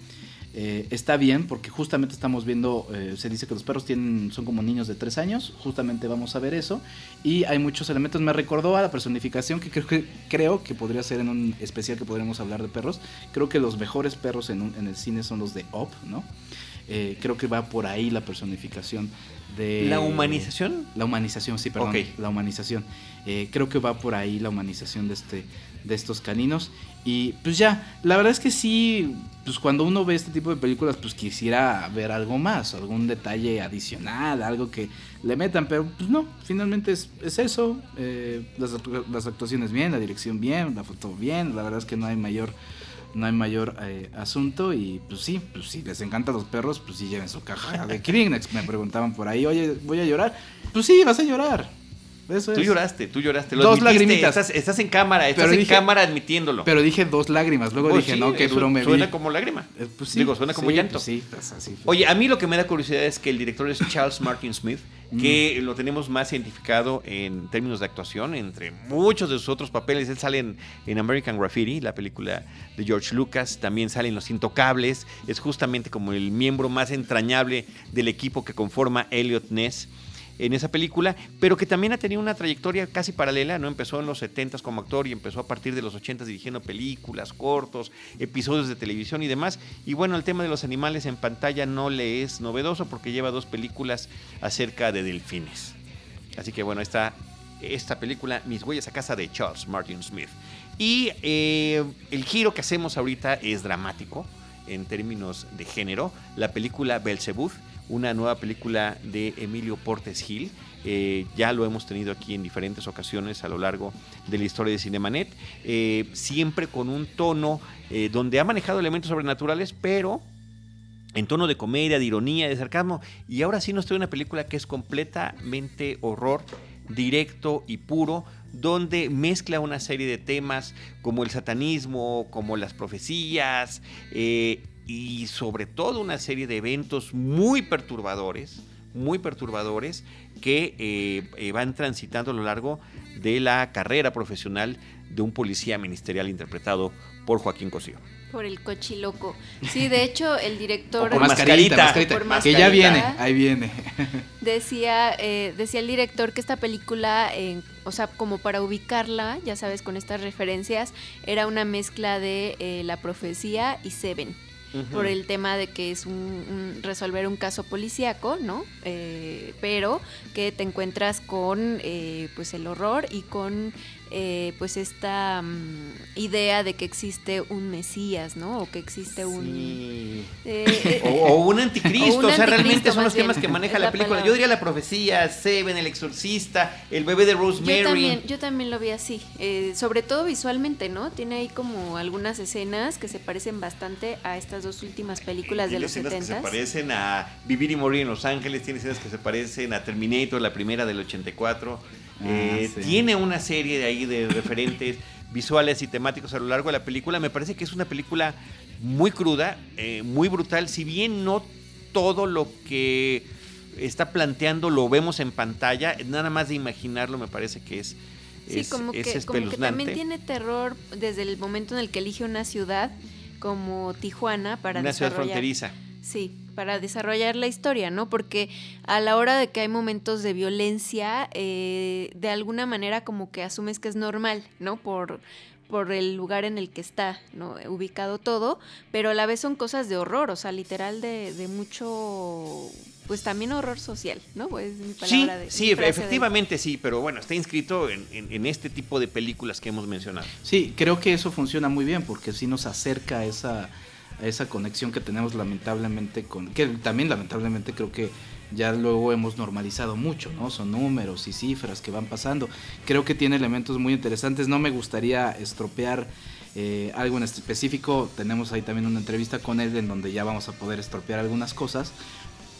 eh, está bien porque justamente estamos viendo, eh, se dice que los perros tienen, son como niños de tres años, justamente vamos a ver eso. Y hay muchos elementos, me recordó a la personificación que creo que, creo que podría ser en un especial que podremos hablar de perros. Creo que los mejores perros en, en el cine son los de Up, ¿no? Eh, creo que va por ahí la personificación de... ¿La humanización? La humanización, sí, perdón. La humanización. Eh, creo que va por ahí la humanización de, este, de estos caninos. Y pues ya, la verdad es que sí, pues cuando uno ve este tipo de películas, pues quisiera ver algo más, algún detalle adicional, algo que le metan, pero pues no, finalmente es, eso. Eh, las, las actuaciones bien, la dirección bien, la foto bien, la verdad es que no hay mayor no hay mayor eh, asunto y pues sí, pues si les encantan los perros, pues sí lleven su caja de Kleenex. Me preguntaban por ahí, oye, voy a llorar. Pues sí, vas a llorar. Eso tú lloraste, tú lloraste. dos lagrimitas. Estás, en cámara, estás en cámara admitiéndolo. Pero dije dos lágrimas, luego pues dije, no, que duro me Suena como lágrima. Eh, pues Digo, suena como llanto. Pues sí, así. Oye, a mí lo que me da curiosidad es que el director es Charles Martin Smith, que mm. lo tenemos más identificado en términos de actuación, entre muchos de sus otros papeles. Él sale en, en American Graffiti, la película de George Lucas, también sale en Los Intocables, es justamente como el miembro más entrañable del equipo que conforma Elliot Ness en esa película, pero que también ha tenido una trayectoria casi paralela, ¿no? Empezó en los 70 como actor y empezó a partir de los 80 dirigiendo películas, cortos, episodios de televisión y demás. Y bueno, el tema de los animales en pantalla no le es novedoso porque lleva dos películas acerca de delfines. Así que bueno, está esta película, Mis huellas a casa de Charles Martin Smith. Y eh, el giro que hacemos ahorita es dramático en términos de género. La película Belzebub una nueva película de Emilio Portes Gil. Eh, ya lo hemos tenido aquí en diferentes ocasiones a lo largo de la historia de Cinemanet, eh, siempre con un tono eh, donde ha manejado elementos sobrenaturales, pero en tono de comedia, de ironía, de sarcasmo. Y ahora sí nos trae una película que es completamente horror, directo y puro, donde mezcla una serie de temas como el satanismo, como las profecías, y sobre todo una serie de eventos muy perturbadores, muy perturbadores que eh, eh, van transitando a lo largo de la carrera profesional de un policía ministerial interpretado por Joaquín Cosío. Por el cochiloco. Sí, de hecho, el director. por mascarita, que ya viene, ahí viene. (laughs) Decía, eh, decía el director que esta película, o sea, como para ubicarla, ya sabes, con estas referencias, era una mezcla de La Profecía y Seven por el tema de que es un, resolver un caso policíaco, ¿no? Eh, pero que te encuentras con eh, pues el horror y con eh, pues esta mm, idea de que existe un Mesías, ¿no? O que existe un... (laughs) Eh, o, un anticristo, o, sea, realmente son los temas que maneja la, película. Yo diría la profecía, Seven, el exorcista, el bebé de Rosemary. Yo también, yo también lo vi así, eh, sobre todo visualmente, ¿no? Tiene ahí como algunas escenas que se parecen bastante a estas dos últimas películas de los 70 que se parecen a Vivir y Morir en Los Ángeles, tiene escenas que se parecen a Terminator, la primera del 84 Ah, eh, tiene una serie de ahí de referentes (laughs) visuales y temáticos a lo largo de la película. Me parece que es una película muy cruda, eh, muy brutal. Si bien no todo lo que está planteando lo vemos en pantalla, nada más de imaginarlo me parece que es. Sí, como, que, como que también tiene terror desde el momento en el que elige una ciudad como Tijuana para una ciudad fronteriza. Sí, para desarrollar la historia, ¿no? Porque a la hora de que hay momentos de violencia, eh, de alguna manera como que asumes que es normal, ¿no? Por, por el lugar en el que está ¿no? ubicado todo, pero a la vez son cosas de horror, o sea, literal de, de mucho, pues también horror social, ¿no? Pues mi palabra sí, de, sí, efectivamente sí, pero bueno, está inscrito en, en, este tipo de películas que hemos mencionado. Sí, creo que eso funciona muy bien porque sí nos acerca a esa esa conexión que tenemos lamentablemente con, que también lamentablemente creo que ya luego hemos normalizado mucho, ¿no? Son números y cifras que van pasando. Creo que tiene elementos muy interesantes. No me gustaría estropear eh, algo en específico. Tenemos ahí también una entrevista con él en donde ya vamos a poder estropear algunas cosas.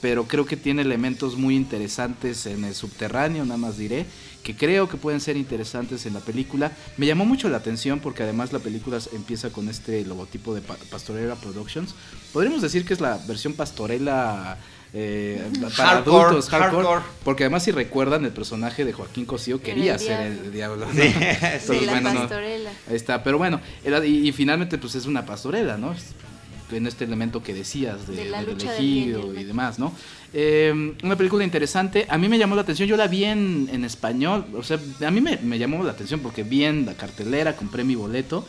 Pero creo que tiene elementos muy interesantes en el subterráneo, nada más diré que creo que pueden ser interesantes en la película. Me llamó mucho la atención porque además la película empieza con este logotipo de Pastorela Productions. Podríamos decir que es la versión pastorela eh, para adultos, hardcore, Porque además, si recuerdan, el personaje de Joaquín Cosío quería ser el diablo. Sí, (laughs) la pastorela. ahí está, pero bueno, y, y, finalmente, pues es una pastorela, ¿no? En este elemento que decías de, del elegido y demás, ¿no? Eh, una película interesante, a mí me llamó la atención, yo la vi en, español, o sea, a mí me, llamó la atención porque vi en la cartelera, compré mi boleto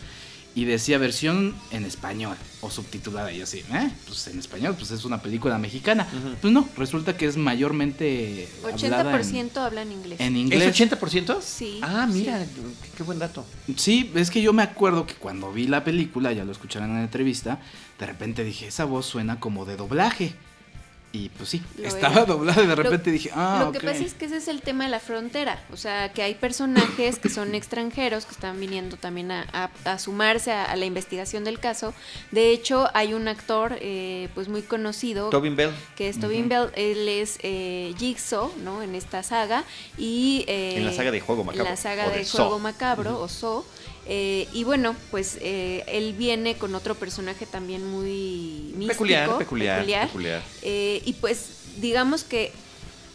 y decía versión en español o subtitulada. Y así, ¿eh? Pues en español, pues es una película mexicana. Pues no, resulta que es mayormente. 80% hablan inglés. En inglés. ¿Es 80%? Sí. Ah, mira, qué, buen dato. Sí, es que yo me acuerdo que cuando vi la película, ya lo escucharon en la entrevista, de repente dije, esa voz suena como de doblaje. Y pues sí, estaba doblado y de repente dije, ah, Lo que pasa es que ese es el tema de la frontera. O sea, que hay personajes que son extranjeros que están viniendo también a, sumarse a, la investigación del caso. De hecho, hay un actor eh, pues muy conocido. Tobin Bell. Que es Tobin Bell. Él es eh, Jigsaw, ¿no? En esta saga. Y, eh, en la saga de Juego Macabro. En la saga de, Juego Macabro, o So. Eh, y bueno, pues eh, él viene con otro personaje también muy místico. Peculiar, peculiar, peculiar. Eh, y pues digamos que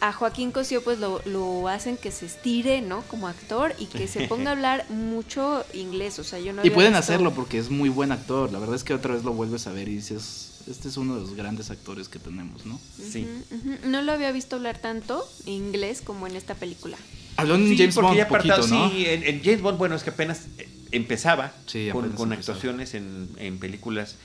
a Joaquín Cosío pues lo, hacen que se estire, ¿no? Como actor y que se ponga a (laughs) hablar mucho inglés, o sea, yo no Y pueden hacerlo porque es muy buen actor, la verdad es que otra vez lo vuelves a ver y dices, este es uno de los grandes actores que tenemos, ¿no? Sí. No lo había visto hablar tanto inglés como en esta película. Habló en James Bond poquito, ¿no? Sí, en, James Bond, bueno, es que apenas empezaba con, actuaciones en, películas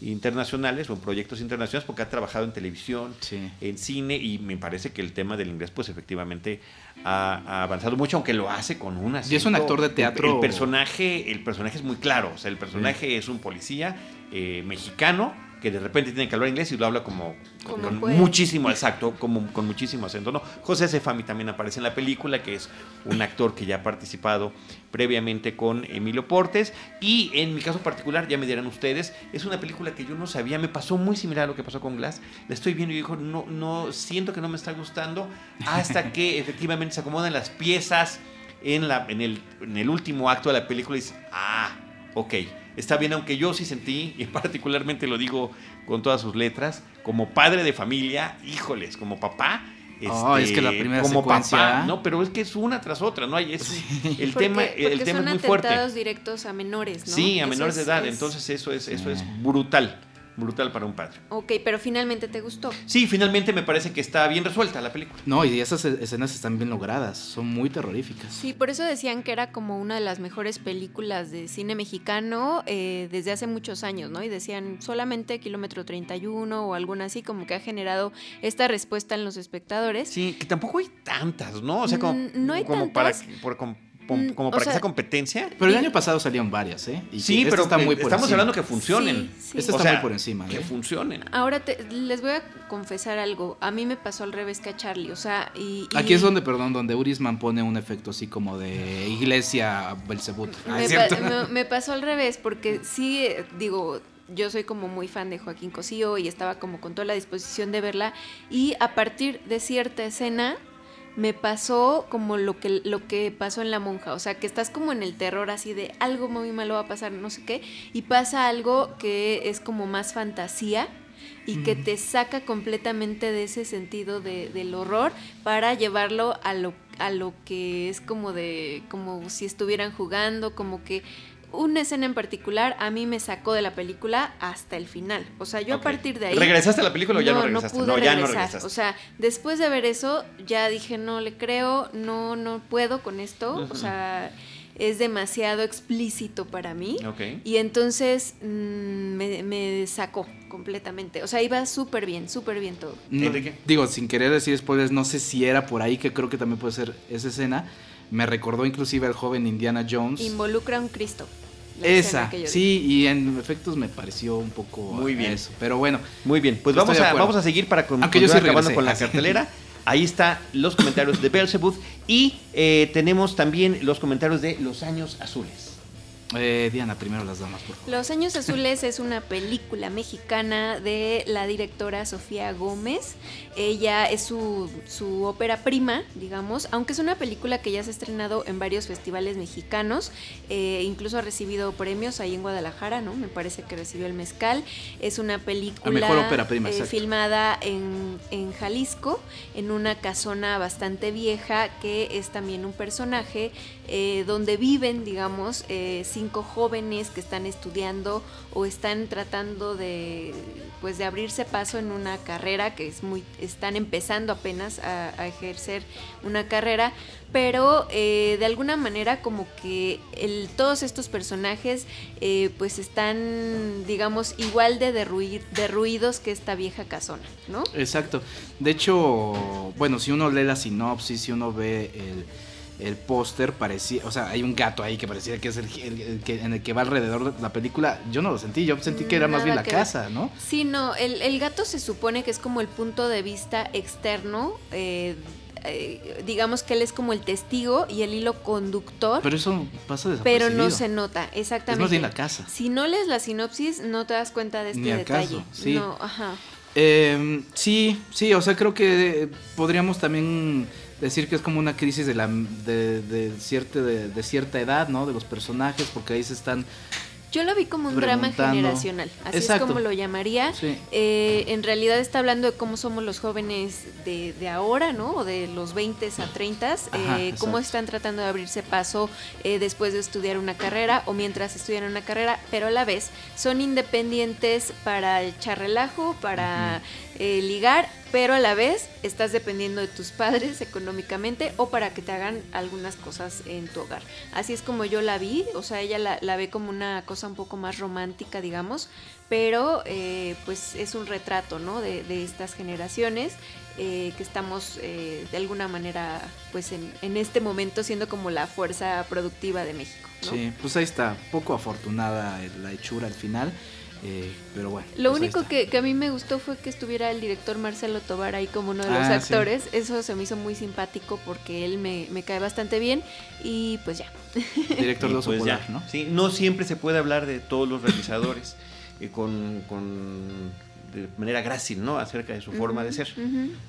internacionales o en proyectos internacionales porque ha trabajado en televisión, en cine y me parece que el tema del inglés pues efectivamente ha, avanzado mucho aunque lo hace con una y es un actor de teatro el, personaje el personaje es muy claro o sea el personaje es un policía eh, mexicano que de repente tiene que hablar inglés y lo habla como, con muchísimo exacto, como con muchísimo acento. ¿no? José Sefami también aparece en la película, que es un actor que ya ha participado previamente con Emilio Portes. Y en mi caso particular, ya me dirán ustedes, es una película que yo no sabía, me pasó muy similar a lo que pasó con Glass. La estoy viendo y digo, no, no, siento que no me está gustando, hasta (laughs) que efectivamente se acomodan las piezas en, la, en, el, en el último acto de la película y dices, ah, ok está bien, aunque yo sí sentí, y particularmente lo digo con todas sus letras, como padre de familia, híjoles, como papá. Este, es que la este, primera como papá, no, pero es que es una tras otra, ¿no? hay es, el tema, el tema es muy fuerte. directos a menores, ¿no? Sí, a menores de edad, entonces eso es, eso es brutal brutal para un padre. Ok, pero finalmente te gustó. Sí, finalmente me parece que está bien resuelta la película. No, y esas escenas están bien logradas, son muy terroríficas. Sí, por eso decían que era como una de las mejores películas de cine mexicano eh, desde hace muchos años, ¿no? Y decían solamente Kilómetro 31 o alguna así, como que ha generado esta respuesta en los espectadores. Sí, que tampoco hay tantas, ¿no? O sea, como, no hay como tantas. para... Mm, como para que sea competencia. Pero el año pasado salieron varias, ¿eh? sí, pero está muy estamos hablando que funcionen. Sí, está muy por encima. Que ¿eh? funcionen. Ahora les voy a confesar algo. A mí me pasó al revés que a Charlie. O sea, y, Aquí es donde, perdón, donde Urisman pone un efecto así como de iglesia Belzebut. Ah, me, me, pasó al revés porque sí, digo, yo soy como muy fan de Joaquín Cosío y estaba como con toda la disposición de verla y a partir de cierta escena me pasó como lo que, lo que pasó en La Monja, o sea, que estás como en el terror así de algo muy malo va a pasar, no sé qué, y pasa algo que es como más fantasía y que te saca completamente de ese sentido de, del horror para llevarlo a lo, a lo que es como de, como si estuvieran jugando, como que una escena en particular a mí me sacó de la película hasta el final. O sea, yo a partir de ahí. ¿Regresaste a la película o ya no, regresaste? No, ya no regresaste. O sea, después de ver eso, ya dije, no le creo, no, no puedo con esto. O sea, es demasiado explícito para mí. Y entonces mm, me, me, sacó completamente. O sea, iba súper bien, súper bien todo. digo, sin querer decir spoilers, no sé si era por ahí, que creo que también puede ser esa escena. Me recordó inclusive al joven Indiana Jones. Involucra a un Cristo. Esa, sí, y en efectos me pareció un poco muy bien eso. Pero bueno, muy bien. Pues vamos a, vamos a seguir para con, Aunque acabando con la cartelera. (laughs) Ahí está los comentarios de Belzebub y eh, tenemos también los comentarios de Los Años Azules. Eh, Diana, primero las damas, por favor. Los Años Azules es una película mexicana de la directora Sofía Gómez. Ella es su, su ópera prima, digamos, aunque es una película que ya se ha estrenado en varios festivales mexicanos. Eh, incluso ha recibido premios ahí en Guadalajara, ¿no? Me parece que recibió el Mezcal. Es una película eh, filmada en, en Jalisco, en una casona bastante vieja, que es también un personaje donde viven, digamos, sin cinco jóvenes que están estudiando o están tratando de pues de abrirse paso en una carrera que es muy están empezando apenas a, ejercer una carrera pero eh, de alguna manera como que el, todos estos personajes eh, pues están digamos igual de derruidos que esta vieja casona, ¿no? Exacto. De hecho, bueno, si uno lee la sinopsis, si uno ve el el póster parecía, o sea, hay un gato ahí que parecía que es el, que, en el que va alrededor de la película. Yo no lo sentí, yo sentí que era más bien la casa, ¿no? Sí, no, el, gato se supone que es como el punto de vista externo. Eh, eh, digamos que él es como el testigo y el hilo conductor. Pero eso pasa Pero no se nota, exactamente. Es más bien la casa. Si no lees la sinopsis, no te das cuenta de este detalle. sí. No, ajá. Eh, sí, sí, o sea, creo que podríamos también decir que es como una crisis de, la, de, de, cierta, de, cierta edad, ¿no? De los personajes, porque ahí se están yo lo vi como un drama generacional, así es como lo llamaría. Eh, en realidad está hablando de cómo somos los jóvenes de, de ahora, ¿no? O de los 20 a 30, eh, cómo están tratando de abrirse paso eh, después de estudiar una carrera o mientras estudian una carrera, pero a la vez son independientes para echar relajo, para eh, ligar, pero a la vez estás dependiendo de tus padres económicamente o para que te hagan algunas cosas en tu hogar. Así es como yo la vi, o sea, ella la, ve como una cosa un poco más romántica, digamos, pero eh, pues es un retrato, ¿no? De, estas generaciones eh, que estamos de alguna manera, pues en, en, este momento siendo como la fuerza productiva de México. Sí, pues ahí está, poco afortunada la hechura al final. Eh, pero bueno. Lo pues único que, a mí me gustó fue que estuviera el director Marcelo Tobar ahí como uno de los ah, actores. Eso se me hizo muy simpático porque él me, cae bastante bien y pues ya. (laughs) Director de pues ¿no? Sí, no siempre se puede hablar de todos los realizadores (laughs) eh, con, de manera grácil, ¿no? Acerca de su forma de ser.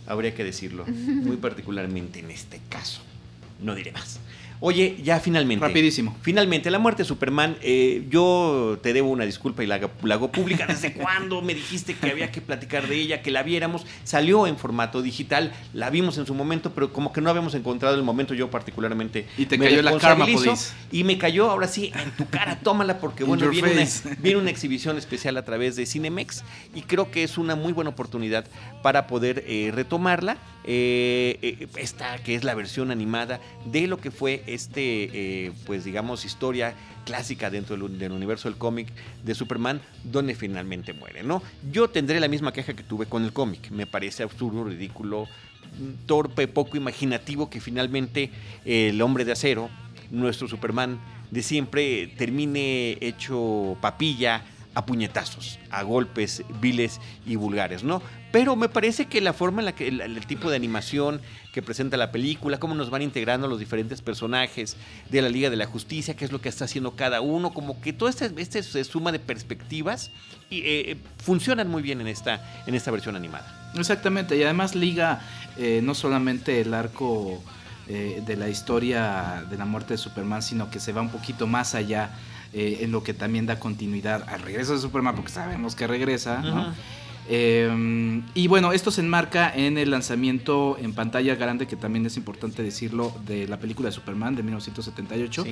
Habría que decirlo, muy particularmente en este caso. No diré más. Oye, ya finalmente. Rapidísimo. Finalmente, la muerte de Superman. Eh, yo te debo una disculpa y la, hago pública. ¿Desde (laughs) cuándo me dijiste que había que platicar de ella, que la viéramos? Salió en formato digital, la vimos en su momento, pero como que no habíamos encontrado el momento, yo particularmente. Y te cayó la karma, Y me cayó, ahora sí, en tu cara, tómala, porque (laughs) bueno, viene una, (laughs) viene una, exhibición especial a través de Cinemex y creo que es una muy buena oportunidad para poder eh, retomarla. Eh, esta que es la versión animada de lo que fue este, eh, pues digamos, historia clásica dentro del, universo del cómic de Superman, donde finalmente muere, ¿no? Yo tendré la misma queja que tuve con el cómic. Me parece absurdo, ridículo, torpe, poco imaginativo que finalmente el hombre de acero, nuestro Superman de siempre, termine hecho papilla a puñetazos, a golpes viles y vulgares, ¿no? Pero me parece que la forma en la que el, tipo de animación que presenta la película, cómo nos van integrando los diferentes personajes de la Liga de la Justicia, qué es lo que está haciendo cada uno, como que toda esta, esta suma de perspectivas y, eh, eh, funcionan muy bien en esta, en esta versión animada. Exactamente, y además liga eh, no solamente el arco de la historia de la muerte de Superman, sino que se va un poquito más allá eh, en lo que también da continuidad al regreso de Superman, porque sabemos que regresa, eh, y bueno, esto se enmarca en el lanzamiento en pantalla grande, que también es importante decirlo, de la película de Superman de 1978.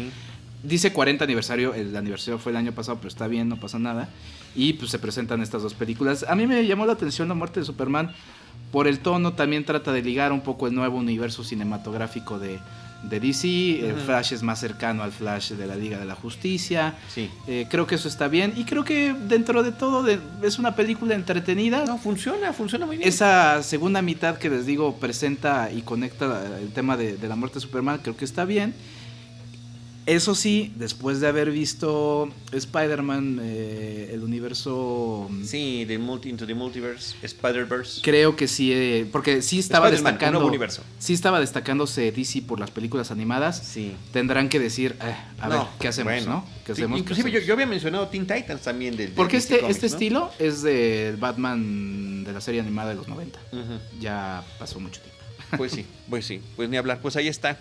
Dice 40 aniversario, el aniversario fue el año pasado, pero está bien, no pasa nada. Y pues se presentan estas dos películas. A mí me llamó la atención la muerte de Superman por el tono, también trata de ligar un poco el nuevo universo cinematográfico de, de DC, el Flash es más cercano al Flash de la Liga de la Justicia. Sí. Eh, creo que eso está bien y creo que dentro de todo es una película entretenida. No, funciona, funciona muy bien. Esa segunda mitad que les digo presenta y conecta el tema de, de la muerte de Superman, creo que está bien. Eso sí, después de haber visto Spider-Man, eh, el universo... Mm, sí, de multi, Into the Multiverse, Spider-Verse. Creo que sí, eh, porque sí estaba destacando... universo. Sí estaba destacándose DC por las películas animadas. Sí. Tendrán que decir, eh, a ver, ¿qué hacemos, no? ¿Qué hacemos? Inclusive Yo, había mencionado Teen Titans también del... Porque este, este estilo es del Batman de la serie animada de los 90. Ya pasó mucho tiempo. Pues sí, pues sí, pues ni hablar. Pues ahí está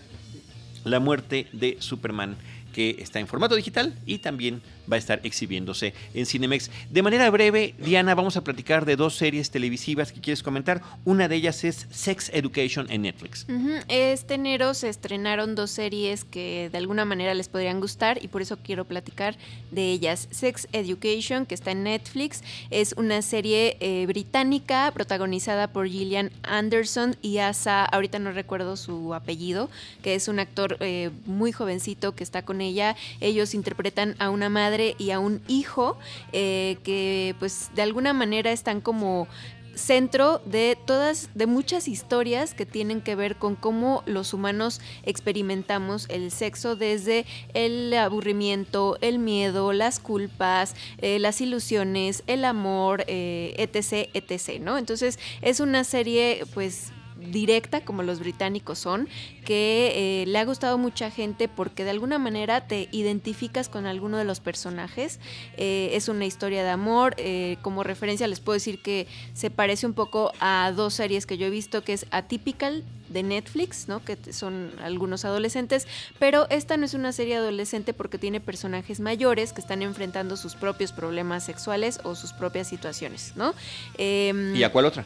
la muerte de Superman, que está en formato digital y también va a estar exhibiéndose en Cinemex. De manera breve, Diana, vamos a platicar de dos series televisivas que quieres comentar. Una de ellas es Sex Education en Netflix. Este enero se estrenaron dos series que de alguna manera les podrían gustar y por eso quiero platicar de ellas. Sex Education, que está en Netflix, es una serie eh, británica protagonizada por Gillian Anderson y Asa, ahorita no recuerdo su apellido, que es un actor eh, muy jovencito que está con ella. Ellos interpretan a una madre y a un hijo eh, que pues de alguna manera están como centro de todas, de muchas historias que tienen que ver con cómo los humanos experimentamos el sexo desde el aburrimiento, el miedo, las culpas, eh, las ilusiones, el amor, eh, etc, etc, ¿no? Entonces es una serie, pues directa como los británicos son, que eh, le ha gustado mucha gente porque de alguna manera te identificas con alguno de los personajes. Eh, es una historia de amor. Eh, como referencia les puedo decir que se parece un poco a dos series que yo he visto, que es Atypical de Netflix, ¿no? Que son algunos adolescentes, pero esta no es una serie adolescente porque tiene personajes mayores que están enfrentando sus propios problemas sexuales o sus propias situaciones, ¿no? ¿Y a cuál otra?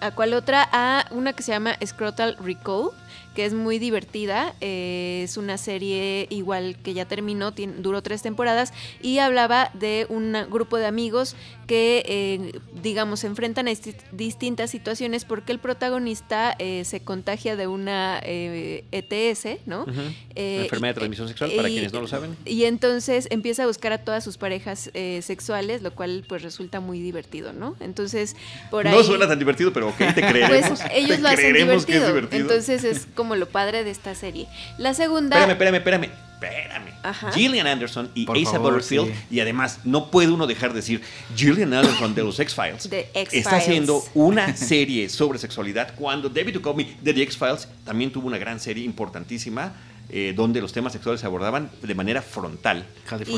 ¿A cuál otra? A una que se llama Scrotal Recall, que es muy divertida. Eh, es una serie igual que ya terminó, duró tres temporadas y hablaba de un grupo de amigos que, eh, digamos, se enfrentan a distintas situaciones porque el protagonista eh, se contagia de una ETS, e ¿no? enfermedad de transmisión sexual, para quienes no lo saben. Y entonces empieza a buscar a todas sus parejas sexuales, lo cual pues resulta muy divertido, ¿no? Entonces, por ahí... No suena tan divertido, pero ok, te (laughs) creeremos. Pues ellos lo hacen divertido. Entonces es como lo padre de esta serie. La segunda. Espérame, espérame, espérame. Espérame. Gillian Anderson y Asa Butterfield. Y además, no puede uno dejar de decir Gillian Anderson de los X-Files. Está haciendo una serie sobre sexualidad cuando David Duchovny de The X-Files también tuvo una gran serie importantísima. Eh, donde los temas sexuales se abordaban de manera frontal.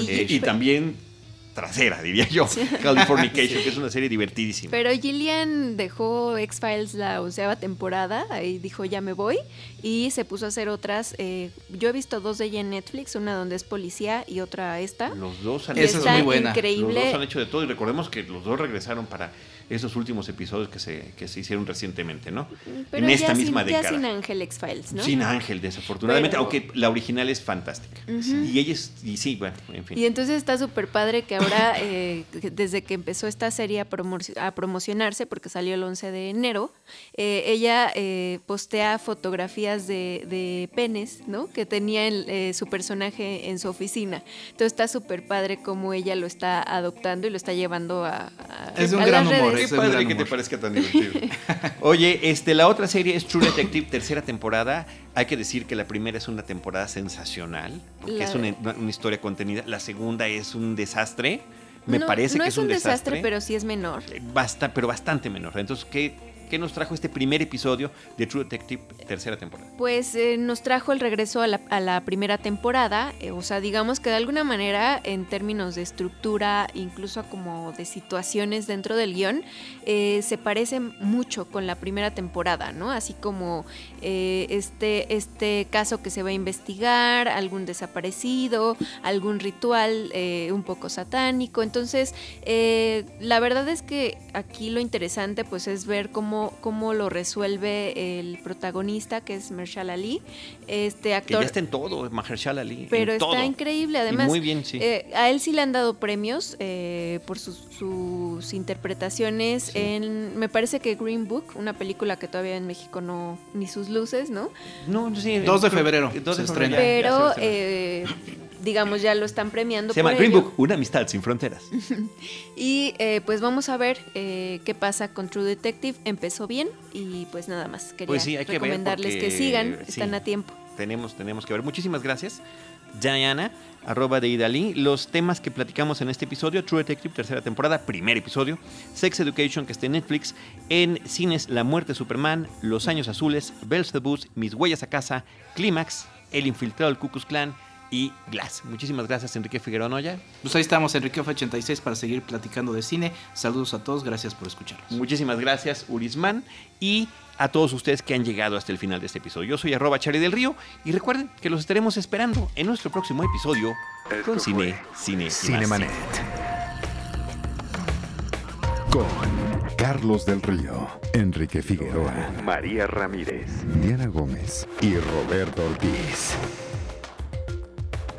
Eh, y también trasera, diría yo. (laughs) Californication, que es una serie divertidísima. Pero Gillian dejó X-Files la onceava temporada, ahí dijo ya me voy, y se puso a hacer otras. Eh, yo he visto dos de ella en Netflix, una donde es policía y otra esta. Los dos han hecho muy buena. Increíble. Los dos han hecho de todo y recordemos que los dos regresaron para esos últimos episodios que se, que se hicieron recientemente, ¿no? en esta misma década. Ya sin Ángel X-Files, ¿no? Sin Ángel, desafortunadamente, aunque la original es fantástica. Y ella es, y sí, bueno, en fin. Y entonces está súper padre que ahora, (coughs) eh, desde que empezó esta serie a, promocionarse, porque salió el 11 de enero, eh, ella eh, postea fotografías de, penes, ¿no? Que tenía su personaje en su oficina. Entonces está súper padre cómo ella lo está adoptando y lo está llevando a, a, es un gran humor, Qué padre que te parezca tan divertido. (laughs) Oye, este, la otra serie es True Detective, tercera temporada. Hay que decir que la primera es una temporada sensacional, porque es una, historia contenida. La segunda es un desastre. Me parece que es un, desastre, desastre, pero sí es menor. Basta, pero bastante menor. Entonces, ¿qué, ¿Qué nos trajo este primer episodio de True Detective, tercera temporada? Pues eh, nos trajo el regreso a la, primera temporada, eh, o sea, digamos que de alguna manera, en términos de estructura, incluso como de situaciones dentro del guion, eh, se parece mucho con la primera temporada, ¿no? Así como este, este caso que se va a investigar, algún desaparecido, algún ritual un poco satánico. Entonces, la verdad es que aquí lo interesante pues es ver cómo cómo, lo resuelve el protagonista, que es Marshall Ali. Este actor. Que ya está en todo, Marshall Ali. Pero está increíble, además. muy bien, sí. Eh, a él sí le han dado premios eh, por sus, interpretaciones en. Me parece que Green Book, una película que todavía en México no. ni sus luces, ¿no? No, sí. 2 de febrero. 2 de febrero. Pero. Digamos, ya lo están premiando. Se llama Green Book, una amistad sin fronteras. (laughs) y eh, pues vamos a ver eh, qué pasa con True Detective. Empezó bien y pues nada más. Quería pues recomendarles que, sigan, están a tiempo. Tenemos, tenemos que ver. Muchísimas gracias. Diana, arroba de Idalí. Los temas que platicamos en este episodio, True Detective, tercera temporada, primer episodio, Sex Education, que está en Netflix, en cines La Muerte de Superman, Los Años Azules, Bells the Bus, Mis Huellas a Casa, Clímax, El Infiltrado del Ku Clan y Glass. Muchísimas gracias, Enrique Figueroa Noya. Pues ahí estamos, Enrique 86 para seguir platicando de cine. Saludos a todos, gracias por escucharnos. Muchísimas gracias, Urisman. Y a todos ustedes que han llegado hasta el final de este episodio. Yo soy arroba Charlie del Río y recuerden que los estaremos esperando en nuestro próximo episodio con Cine, Cine, Cinemanet. Con Carlos del Río, Enrique Figueroa, María Ramírez, Diana Gómez y Roberto Ortiz.